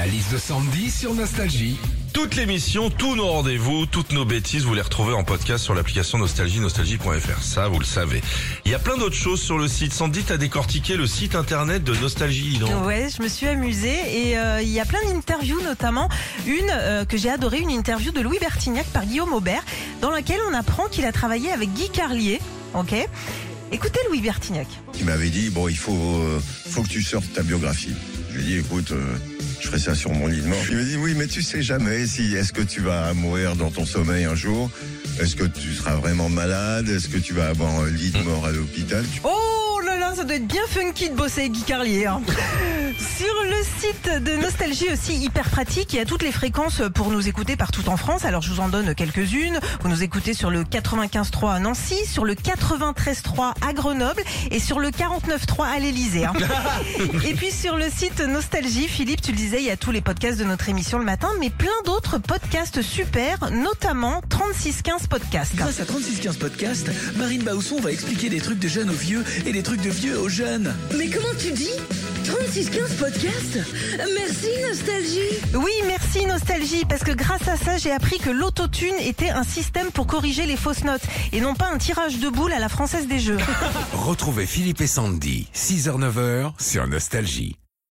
La liste de Sandy sur Nostalgie. Toute l'émission, tous nos rendez-vous, toutes nos bêtises, vous les retrouvez en podcast sur l'application Nostalgie, nostalgie.fr. Ça, vous le savez. Il y a plein d'autres choses sur le site. Sandy, t'as décortiqué le site internet de Nostalgie, non Ouais, je me suis amusée et euh, il y a plein d'interviews, notamment une euh, que j'ai adorée, une interview de Louis Bertignac par Guillaume Aubert, dans laquelle on apprend qu'il a travaillé avec Guy Carlier. Ok? Écoutez Louis Bertignac. Il m'avait dit bon il faut euh, faut que tu sortes ta biographie. Je lui ai dit écoute euh, je ferai ça sur mon lit de mort. Il m'a dit oui mais tu sais jamais si est-ce que tu vas mourir dans ton sommeil un jour? Est-ce que tu seras vraiment malade? Est-ce que tu vas avoir un lit de mort à l'hôpital? Oh là là, ça doit être bien funky de bosser avec Guy Carlier. hein. Sur le site de Nostalgie aussi hyper pratique, il y a toutes les fréquences pour nous écouter partout en France. Alors je vous en donne quelques-unes. Vous nous écoutez sur le 95.3 à Nancy, sur le 93.3 à Grenoble et sur le 49.3 à l'Elysée. hein. et puis sur le site Nostalgie, Philippe, tu le disais, il y a tous les podcasts de notre émission le matin, mais plein d'autres podcasts super, notamment 3615 podcasts. Grâce à 3615 Podcast, Marine Bausson va expliquer des trucs de jeunes aux vieux et des trucs de vieux aux jeunes. Mais comment tu dis 3615 podcast Merci Nostalgie Oui, merci Nostalgie, parce que grâce à ça, j'ai appris que l'autotune était un système pour corriger les fausses notes et non pas un tirage de boules à la française des jeux. Retrouvez Philippe et Sandy, 6h-9h sur Nostalgie.